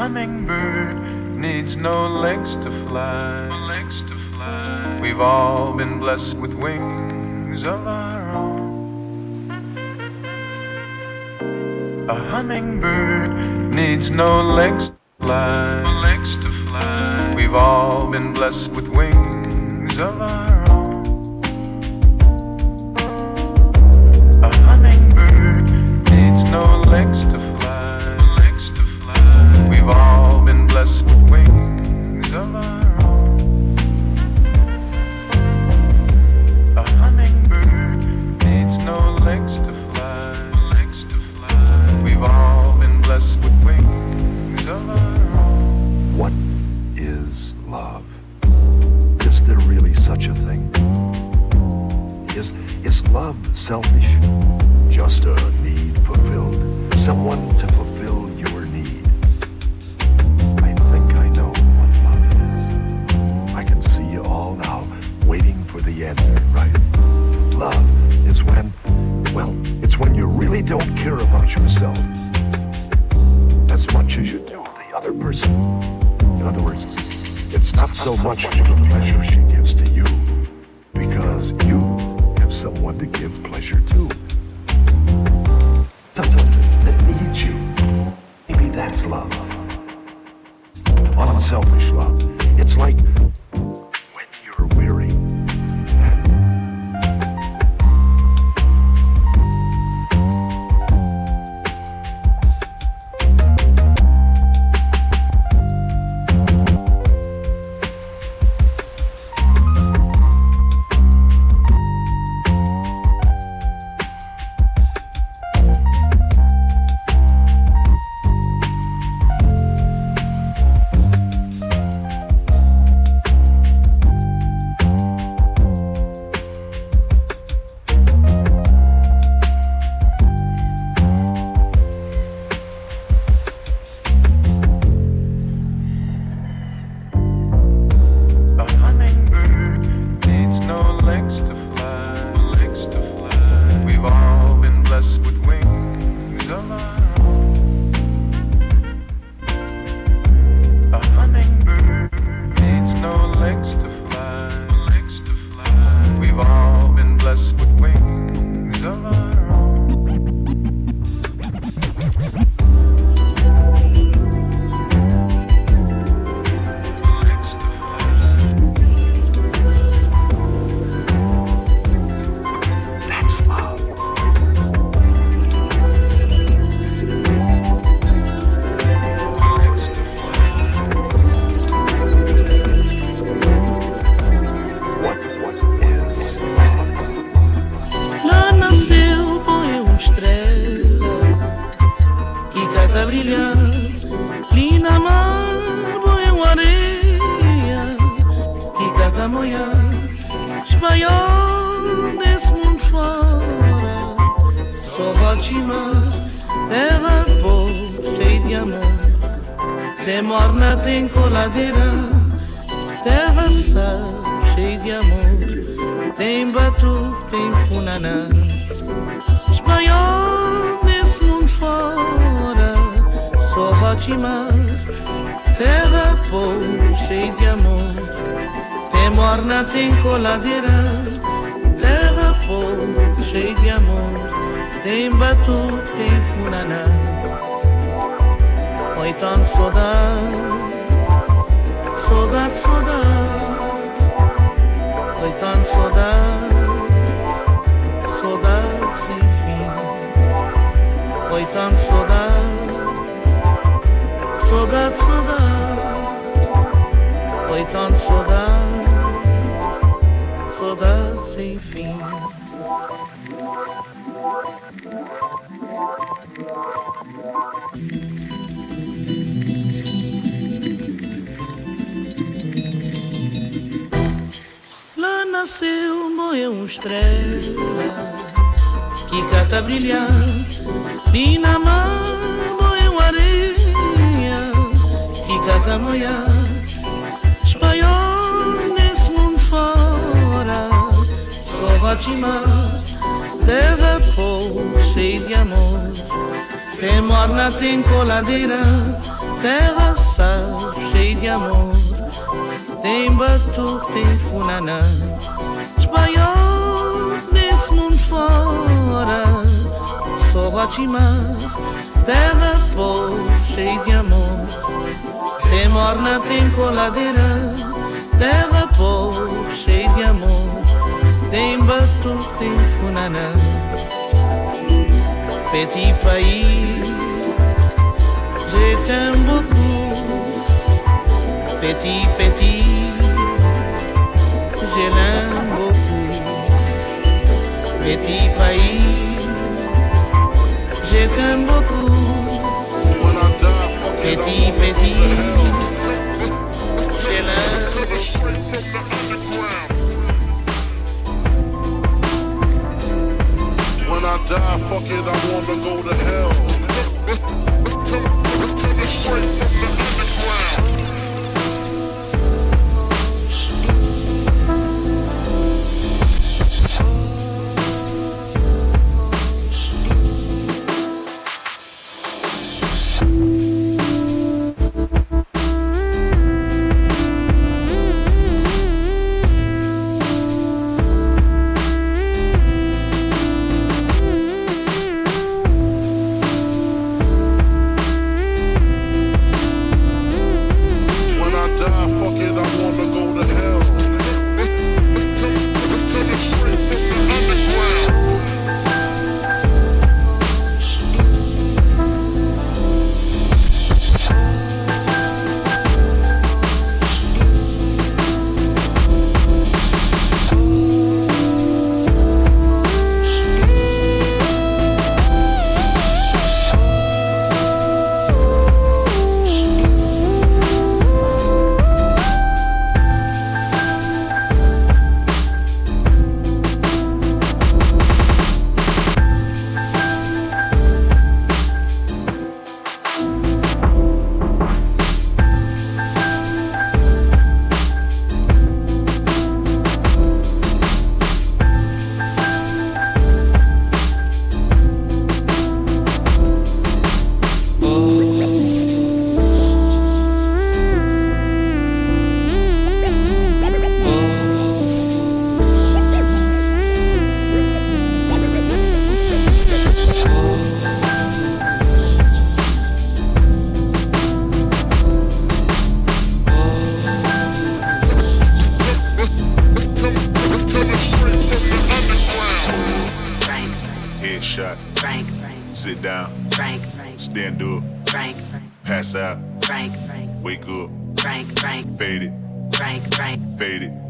A hummingbird needs no legs to fly. Legs to fly. We've all been blessed with wings of our own. A hummingbird needs no legs to fly. Legs to fly. We've all been blessed with wings of our own. Answer, right? Love is when, well, it's when you really don't care about yourself as much as you do the other person. In other words, it's not so much the pleasure she gives to you, because you have someone to give pleasure to. Someone that needs you. Maybe that's love. Unselfish love. It's like Tem morna, tem coladeira, terra boa, cheia de amor. Tem batu, tem funaná. Oi, tanto saudade, saudade, saudade. Oi, tanto saudade, saudade sem fim. Oi, tanto saudade, saudade, saudade. Oi, tanto saudade, saudade sem fim. Lá nasceu, morreu uma estrela que cata na mar, morreu areia que cata moiar. Rotimar, terra povo cheia de amor. Tem morna, tem coladeira, terra sal, cheia de amor. Tem batuque, tem funanã, espanhol desse mundo fora. Só Guatimar, terra pobre, cheia de amor. Tem morna, tem coladeira, terra pobre, cheia de amor. Tem tem funanã, petit pays. je t'aime beaucoup, petit, petit, je l'aime beaucoup, petit pays, je t'aime beaucoup, petit, petit, die, fuck it, I wanna go to hell. out. Frank, Frank. Sit down. Frank, Frank. Stand up. Frank, Frank. Pass out. Frank, Frank. Wake up. Frank, Frank. Fade it. Frank, Frank. Fade it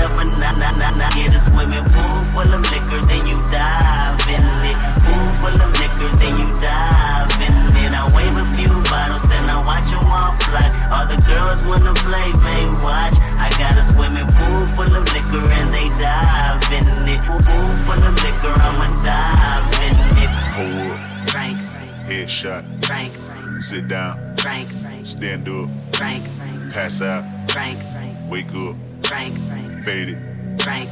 up a nah nah nah nah. Get a swimming pool full of liquor, then you dive in it. Pool full of liquor, then you dive in it. I wave a few bottles, then I watch them all fly. All the girls wanna play, they watch. I got a swimming pool full of liquor and they dive in it. Pool full of liquor, I'ma dive in it. Hold up. Frank. Headshot. Frank. Sit down. Frank. Stand up. Frank. Pass out. Frank. Wake up. Frank. Fade it. Frank.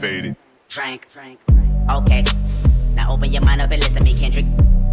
Fade it. Frank. Okay. Now open your mind up and listen to me, Kendrick.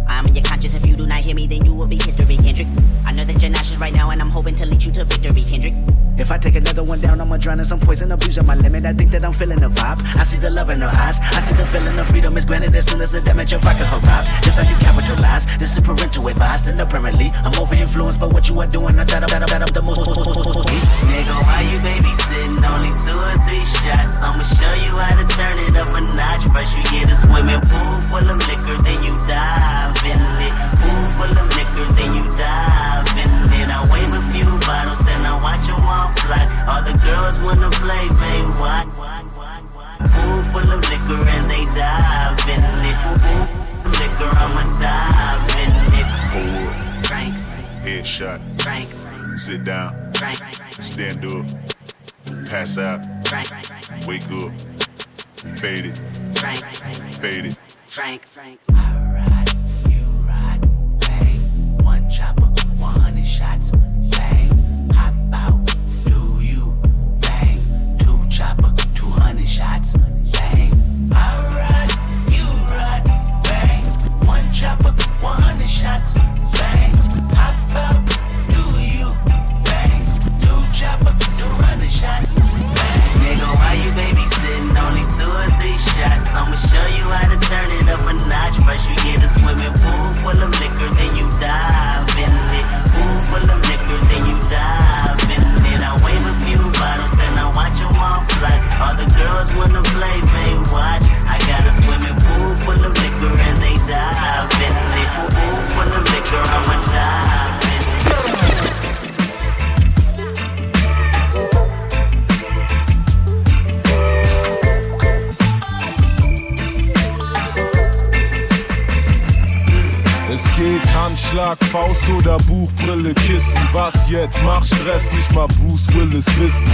I'm in your conscience. If you do not hear me, then you will be history, Kendrick. I know that you're nauseous right now, and I'm hoping to lead you to victory, Kendrick. If I take another one down, I'ma drown in some poison, abuse of my limit. I think that I'm feeling the vibe. I see the love in her eyes. I see the feeling of freedom is granted as soon as the damage of rocket arrives. Just how you capitalize. This is parental advice, and apparently I'm over influenced by what you are doing. I thought I'm, that I'm the most. Nigga, why you babysitting? Only two or three shots. I'ma show you how to turn it up a notch. First you get a swimming pool full of liquor, then you dive in it. Pool full of liquor, then you dive in it. I wave a few bottles, then I watch them all fly. All the girls wanna play, they watch. Pool full of liquor and they dive in it. Pool liquor, I'ma dive in it. Hold up. Frank. Headshot. Frank, Sit down. Frank, Stand up. Pass out. Frank, Wake up. Fade it. Frank, Fade it. Frank, Frank. ride, you ride, bang. One chopper, 100 shots, bang. How about 200 shots, bang. I ride, you ride, bang. One chopper, 100 shots, Buchbrille, Kissen. Was jetzt? Mach Stress, nicht mal Bruce Willis wissen.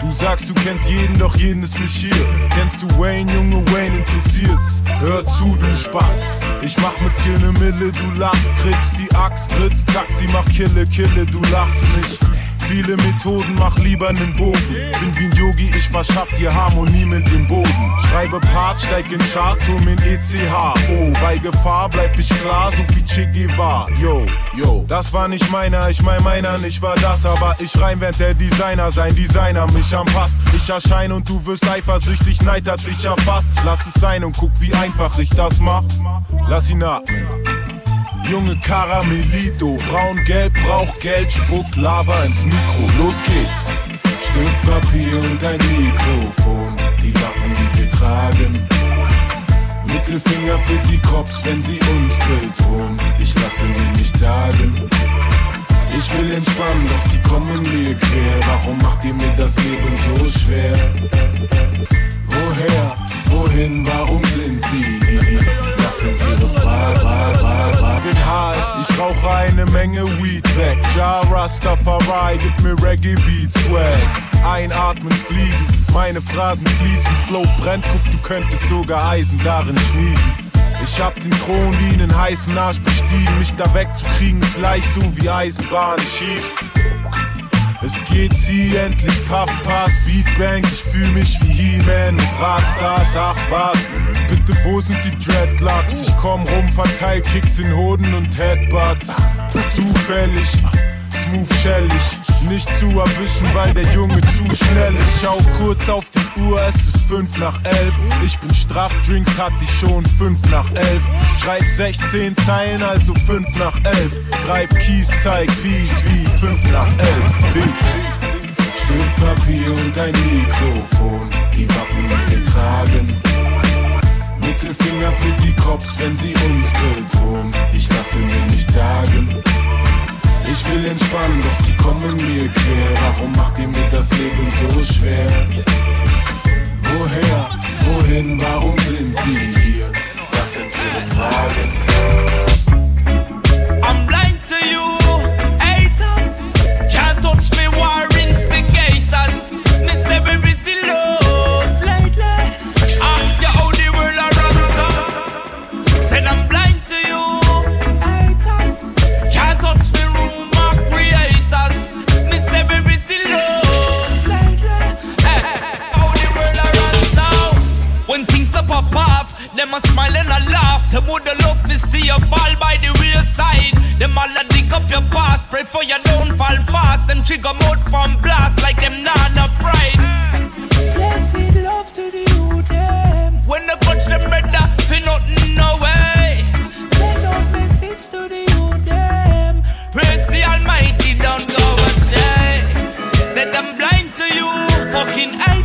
Du sagst, du kennst jeden, doch jeden ist nicht hier. Kennst du Wayne, Junge Wayne, interessiert's? Hör zu, du Spatz. Ich mach mit Skill ne Mille, du lachst, kriegst die Axt, trittst, Taxi, mach Kille, Kille, du lachst nicht. Viele Methoden, mach lieber nen Bogen. Bin wie ein Yogi, ich verschaff dir Harmonie mit dem Boden. Schreibe Parts, steig in Charts, hol mir ECH. Oh, bei Gefahr bleib ich klar, so wie Che Guevara. Yo, yo, das war nicht meiner, ich mein meiner nicht war das. Aber ich rein, während der Designer sein Designer mich anpasst. Ich erscheine und du wirst eifersüchtig, Neid hat dich erfasst. Lass es sein und guck, wie einfach ich das mach. Lass ihn atmen. Junge Karamellito, braun-gelb braucht Geld, spuckt Lava ins Mikro. Los geht's. Stift, Papier und ein Mikrofon, die Waffen, die wir tragen. Mittelfinger für die Cops, wenn sie uns bedrohen. Ich lasse mir nicht sagen. Ich will entspannen, doch sie kommen mir quer. Warum macht ihr mir das Leben so schwer? Woher, wohin, warum sind sie hier? Sind ihre Fragen. Bin high, ich rauche eine Menge Weed weg. Ja, Rastafari, gib mir Reggae Beat Swag. Einatmen, fliegen, meine Phrasen fließen. Flow brennt, guck, du könntest sogar Eisen darin schmieden. Ich hab den Thron wie einen heißen Arsch bestiegen. Mich da wegzukriegen ist leicht, so wie Eisenbahn schief. Es geht sie endlich, Puff Pass, Beatbank, ich fühl mich wie He-Man mit Rastas, ach was. Bitte, wo sind die Dreadlocks? Ich komm rum, verteil Kicks in Hoden und Headbutts. Zufällig, smooth shellig, nicht zu erwischen, weil der Junge zu schnell ist. Schau kurz auf die Uhr, es ist fünf nach elf. Ich bin straff, Drinks hatte ich schon fünf nach elf. Schreib 16 Zeilen, also fünf nach elf. Greif Kies, zeig Peace wie fünf nach elf. Peace. Stift, Papier und ein Mikrofon, die Waffen, die wir tragen. Mittelfinger für die Cops, wenn sie uns bedrohen. Ich lasse mir nicht sagen. Ich will entspannen, doch sie kommen mir quer. Warum macht ihr mir das Leben so schwer? Woher, wohin, warum sind sie hier? Das sind ihre Fragen. Them a smile and a laugh. Them woulda love to see you fall by the wayside. Them all a dig up your past, pray for you don't fall fast. And trigger mode from blast like them nana pride. Blessed love to the youth them. When they touch them brother, fi nothing no way. Send out message to the youth them. Praise the Almighty, don't go astray. Said I'm blind to you, fucking haters.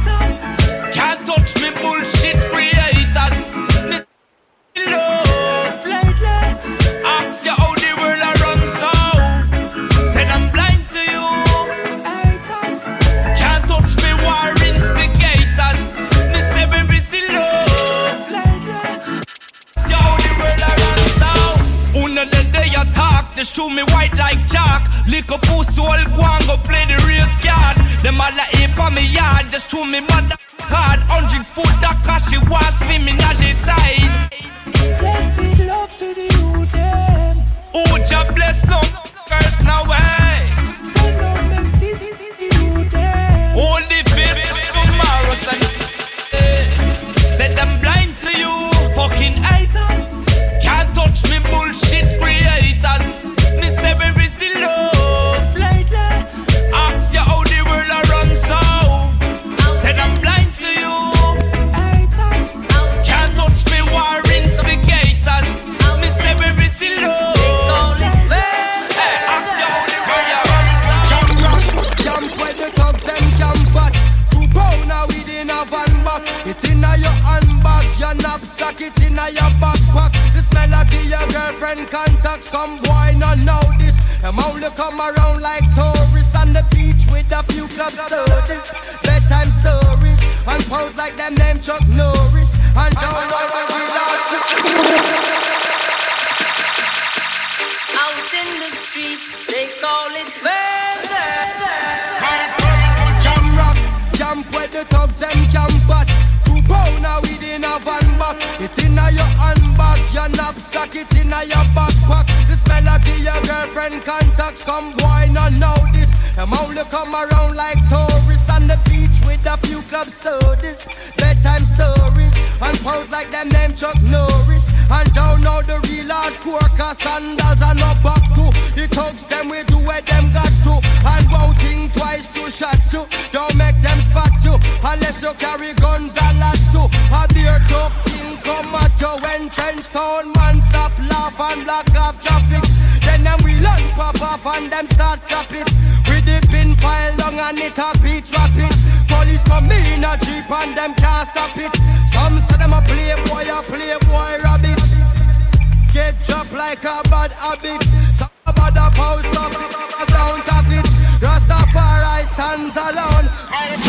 They show me white like chalk. Lick up pussy, all go and go play the race card. Them all like ape on me yard, just to me mother card. Hundred foot that cause she was swimming at the tide. Blessed love to the youth, them. Oh, just bless no curse no way. Send no message to the youth, them. Only faith tomorrow, son. Set them blind to you, fucking haters. Can't touch me, bullshit creators. Come around like tourists on the beach with a few club sodas, bedtime stories, and pose like them name Chuck Norris. And don't know what we Out in the street, they call it murder. Jam rock, jump where the thugs and camp at. Two pounder within a van back. It inna your handbag, your knapsack, it inna your backpack. Your contact. Some boy not know this. Them only come around like tourists on the beach with a few club sodas, bedtime stories, and pose like them name Chuck Norris. And don't know the real hardcore cause sandals are not back to. The thugs them we do where them got to. And won't think twice to shot to. Don't make them spot you unless you carry guns a lot to. A beer tough thing come at you when trench town man stop laugh and block off traffic. Off and them start chop it. With the pin file long and it a beat drop it. Police come in a jeep and them can't stop it. Some say them a playboy, a playboy rabbit. Get dropped like a bad habit. Some bad a post up, down top it. Rastafari stands alone.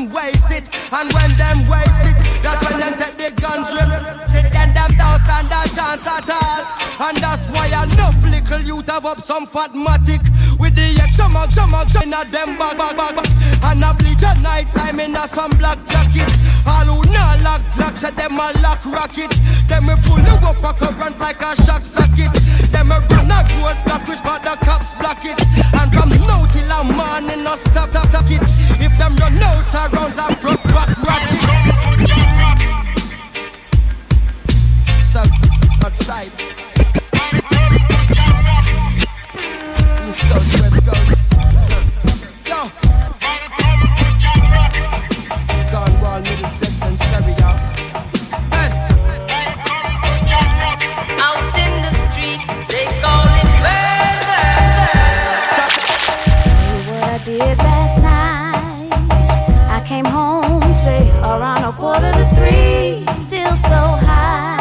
Them waste it. And when them waste it That's when them take the guns rip Sit then them don't stand a chance at all. And that's why enough little youth have up some fat matic With the extra mug, some mug, in a them bag, bag, bag, bag. And a bleach at night time in a some black not lock lock, say them a lock rocket Them pull you up a current like a shock socket. Them a run a road block, which but the cops block it. And from now till a morning, no stop, stop, stop it. If them run out of rounds, I broke back ratchet South, south side still so high,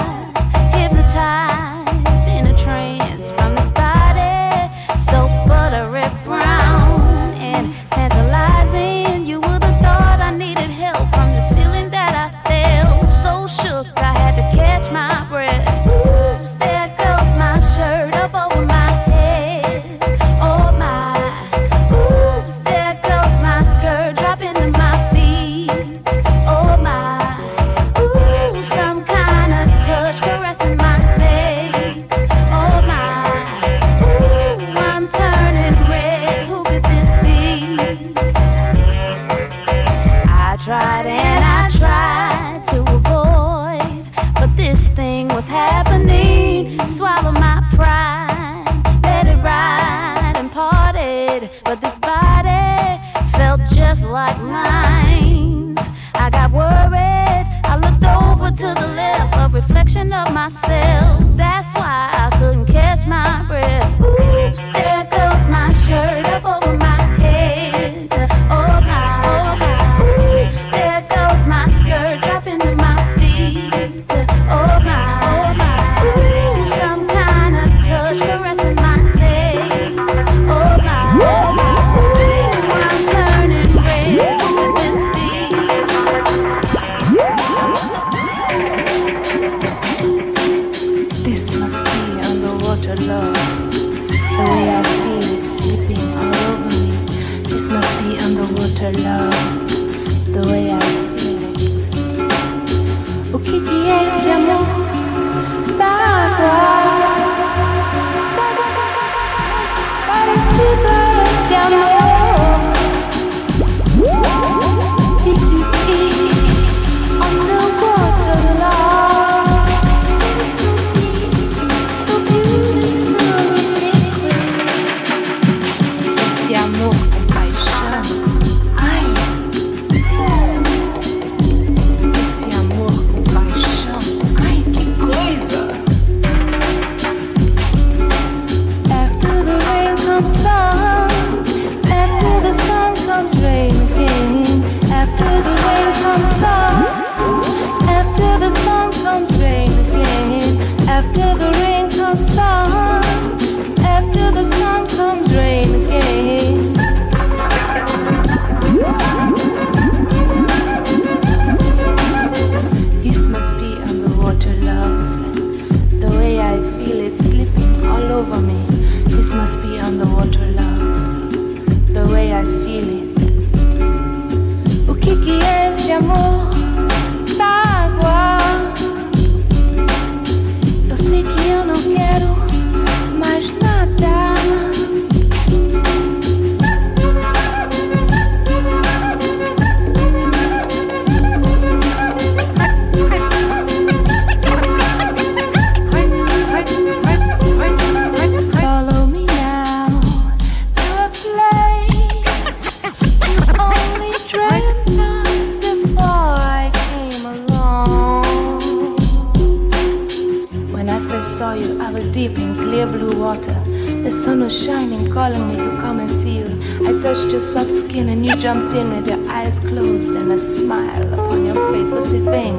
reflection of myself. That's why I couldn't catch my breath. Oops, there goes my shirt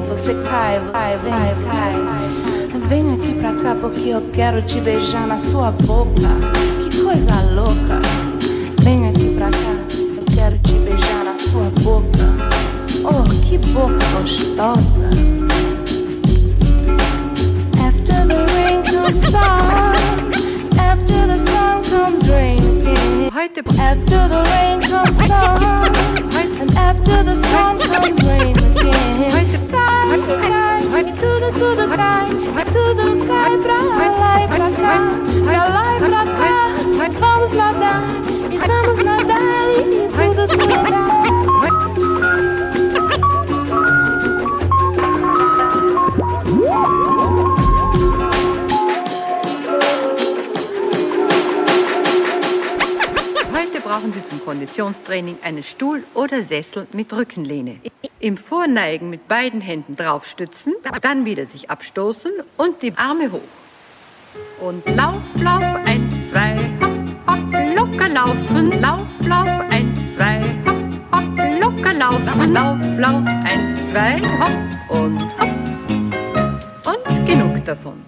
Você cai, vai, vai, cai. Vem aqui pra cá porque eu quero te beijar na sua boca. Que coisa louca. Vem aqui pra cá, eu quero te beijar na sua boca. Oh, que boca gostosa. After the rain comes sun. After the sun comes rain. After the rain comes sun. And after the sun comes rain Heute brauchen Sie zum Konditionstraining einen Stuhl oder Sessel mit Rückenlehne. Im Vorneigen mit beiden Händen draufstützen, dann wieder sich abstoßen und die Arme hoch. Und Lauf, Lauf, eins, zwei, hopp, hopp, locker laufen. Lauf, Lauf, eins, zwei, hopp, hopp, locker laufen. Lauf, Lauf, eins, zwei, hopp und hopp. Und genug davon.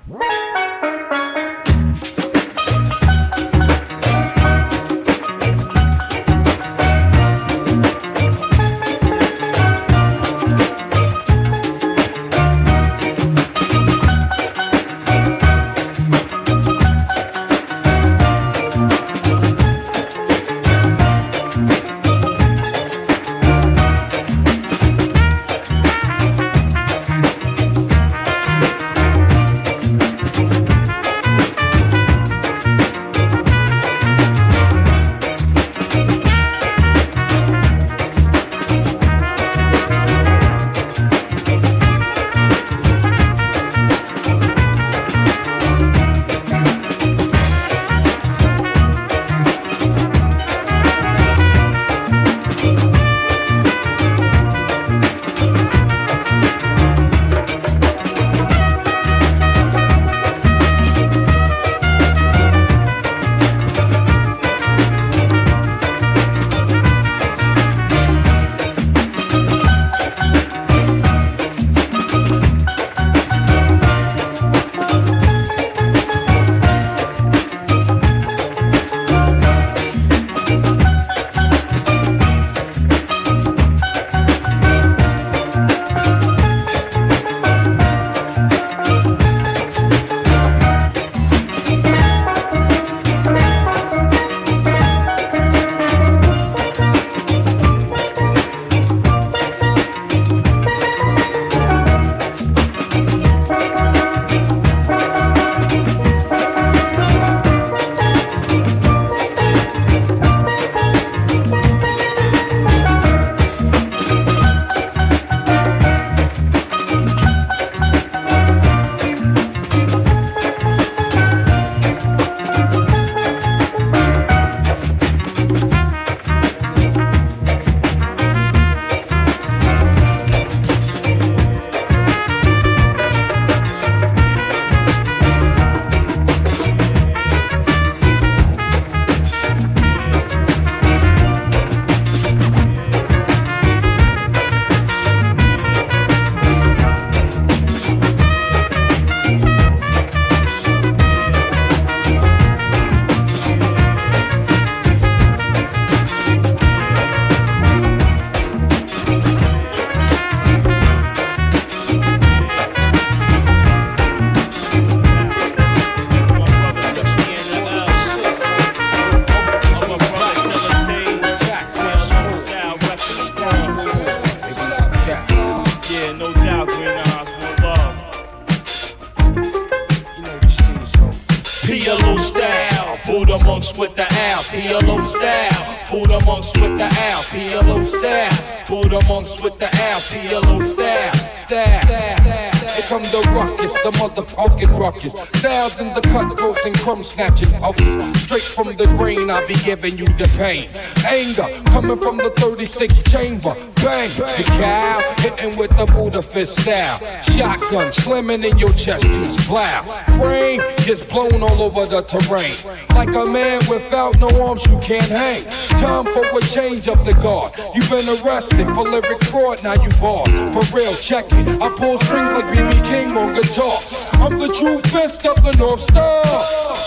Monks with the ass, yellow staff, staff, staff. Here come the rock the motherfucking ruckus. Thousands of cutthroats and crumb snatching pokers. Straight from the brain, I be giving you the pain. Anger coming from the 36 chamber. Bang, the cow hitting with the Buddha fist style. Shotgun slamming in your chest piece. Plow. Frame gets blown all over the terrain. Like a man without no arms, you can't hang. Time for a change of the guard. You've been arrested for lyric fraud, now you barred. For real, check it. I pull strings like BB King on guitar. I'm the true fist of the North Star.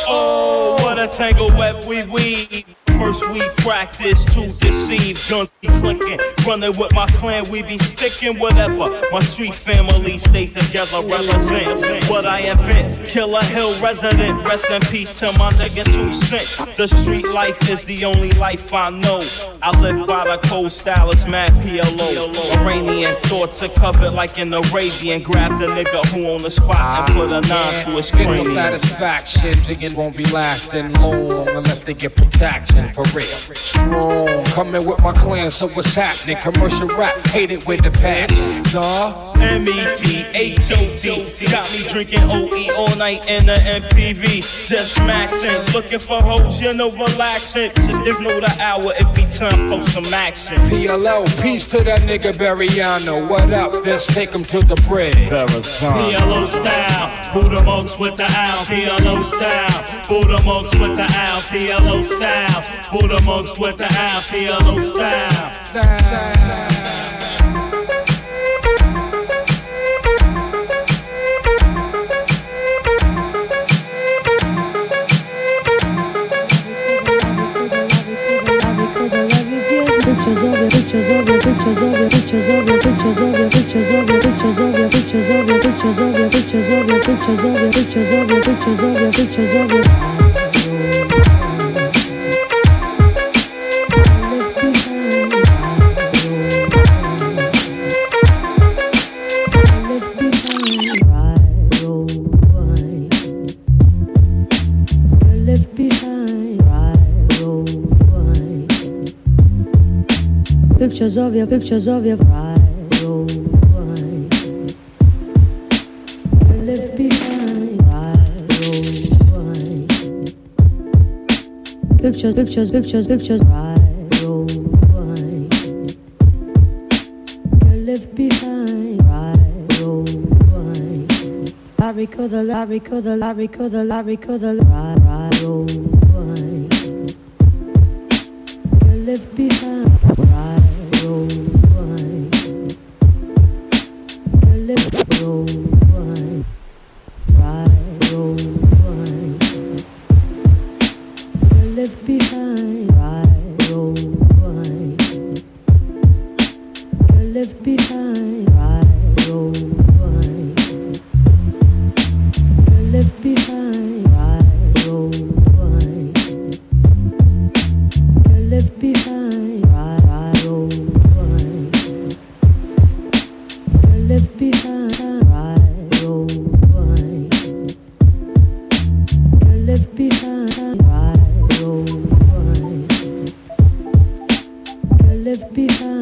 Oh, what a tangle web we weave. First we practice to deceive, guns be clicking. Running with my clan, we be sticking whatever. My street family stays together, represent what I invent. Killer Hill resident, rest in peace to my nigga two cent. The street life is the only life I know. I live by the cold stylist, mad PLO. Iranian thoughts are covered like an Arabian. Grab the nigga who on the spot and ah, put a nine to his Get no cranium. satisfaction, digging won't be lasting long unless they get protection for real. Strong, coming with my clan, so what's happening? Commercial rap, hate it with the passion. Duh. M-E-T-H-O-D Got me drinking OE all night in the MPV Just maxing, looking for hoes, you know, relaxing. Just if know the hour, it be time for some action. PLO, peace to that nigga Bariano. What up? Let's take him to the bridge. PLO style, Buddha monks with the owl. PLO style, Buddha monks with the owl. PLO style. Buddha monks with the owl. PLO style pictures of your pictures of your pictures of your pictures of your pictures of your pictures of your pictures of your pictures of your pictures of your pictures of your pictures of your pictures of your pictures of your Pictures of your pictures of your right, roll, wine. Left behind, right, oh, roll, wine. Pictures, pictures, pictures, pictures, right, roll, wine. Left behind, right, roll, wine. I recall the, I recall the, I recall the, I recall the, right, right, roll, Left behind.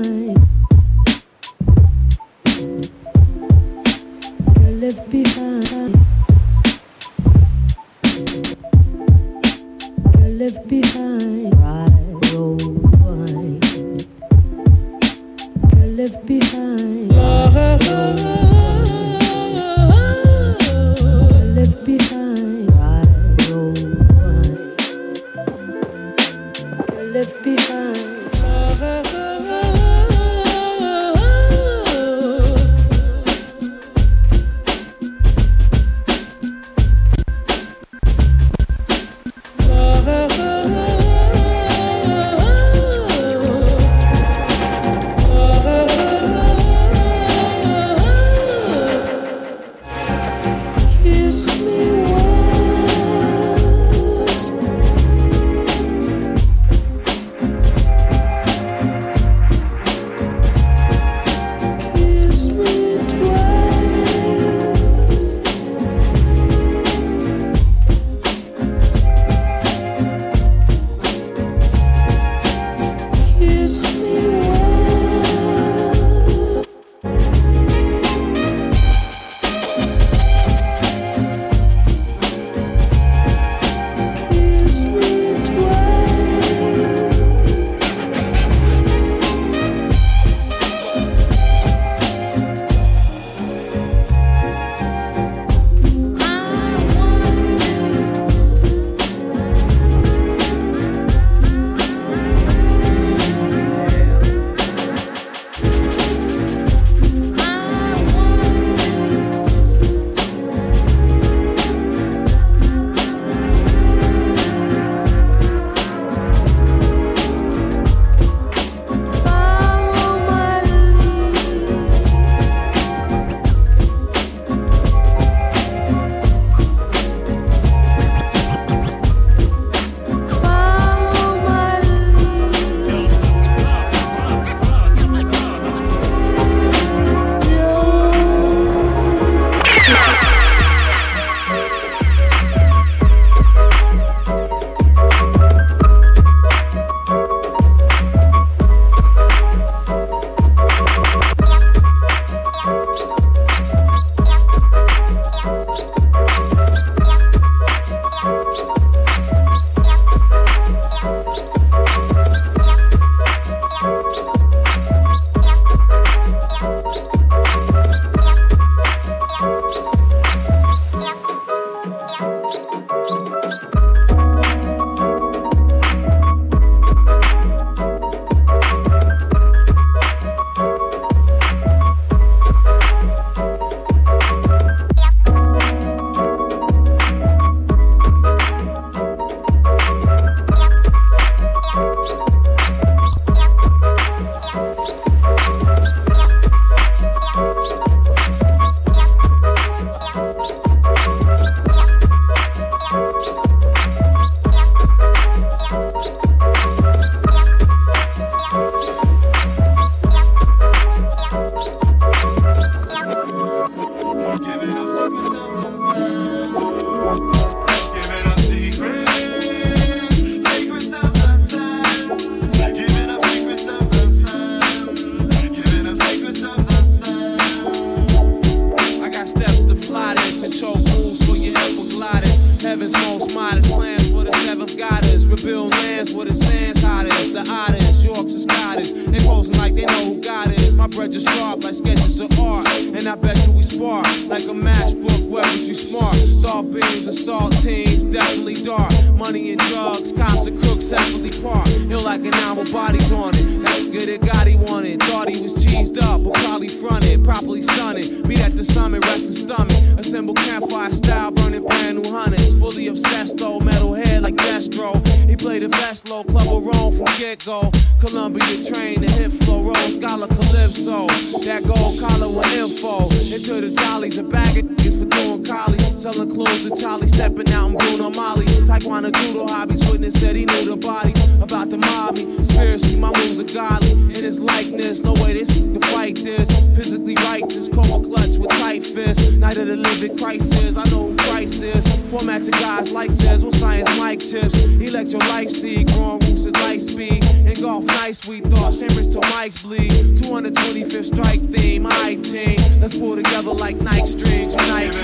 My bread is sharp like sketches of art, and I bet you we spark like a matchbook. Weapons you smart, thought beams, assault teams, definitely dark. Money and drugs, cops and crooks separately park. Ill like an animal, bodies on it. That good it got he wanted. Thought he was cheesed up, but probably fronted, properly stunning. Meet at the summit, rest in stomach. Assemble campfire style, burning brand new hunters. Fully obsessed though, metal head like Destro. He played a fast low club of Rome from get go. Columbia train, the hip flow, roll, scholar calypso. So that gold collar with info. Into the jollies, a bag of niggas for doing collie. Selling clothes to Charlie, stepping out in Bruno Magli. Taekwondo judo hobbies, witness said he knew the body. About the me, conspiracy, my moves are godly. In his likeness, no way this can fight this. Physically righteous, cold clutch with tight fists. Night of the living crisis, I know who Christ is. Formats of guys like says, what science mic tips. Your life see, growing roots at light speed. In golf nice, we thought, Simmers till mics bleed. 225th strike theme, I team. Let's pull together like Nike strings, unite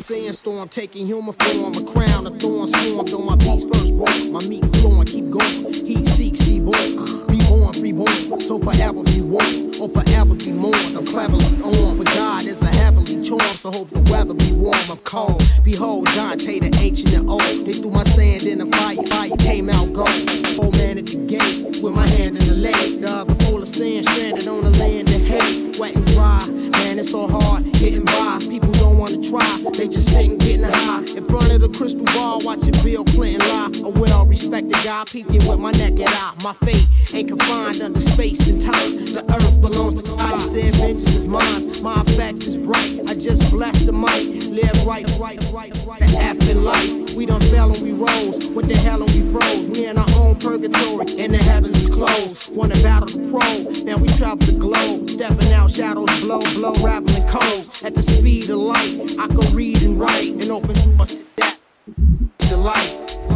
sandstorm taking human form, a crown, a thorn swarmed on my beats first born. My meat flowing, keep going. Heat seek, see born. Reborn, freeborn, so forever be warm, or forever be mourned. I'm cleverly on, but God is a heavenly charm, so hope the weather be warm. I'm cold. Behold, Dante, the ancient and old. They threw my sand in the fire, fire came out gold. Old man at the gate, with my hand in the lake. The other full of sand, stranded on the land hate. Wet and dry, man, it's so hard getting by. People don't wanna try, they just sitting getting high. In front of the crystal ball, watching Bill Clinton lie. A well respected guy, peeping with my naked eye. My fate ain't confined under space and time. The earth belongs to God, he said vengeance is mine. My effect is bright, I just bless the mic. Live right, right, right, right. The in life, we done fell and we rose. What the hell and we froze? We in our own purgatory, and the heavens is closed. Wanna battle the pro, now we travel the globe. Stepping out, shadows blow, blow, rapping codes. At the speed of light, I can read and write and open doors to that. To life.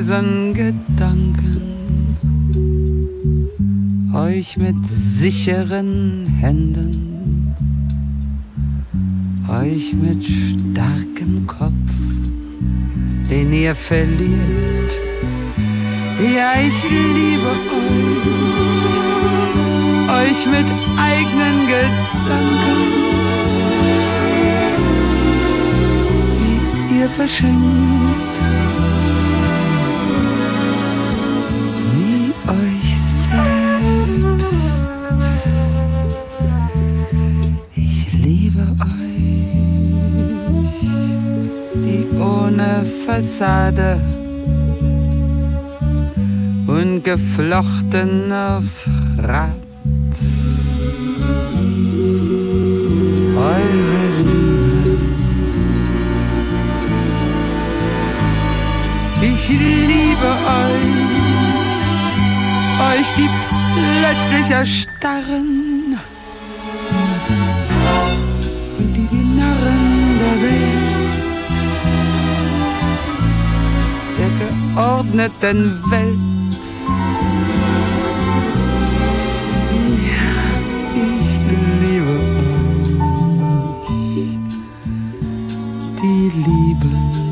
Krausen Gedanken, euch mit sicheren Händen, euch mit starkem Kopf, den ihr verliert. Ja, ich liebe euch, euch mit eigenen Gedanken ihr verschenkt. Fassade und geflochten aufs Rad. Eure Liebe. Ich liebe euch, euch die plötzlich erstarren der geordneten Welt. Ja, ich liebe euch, die Lieben.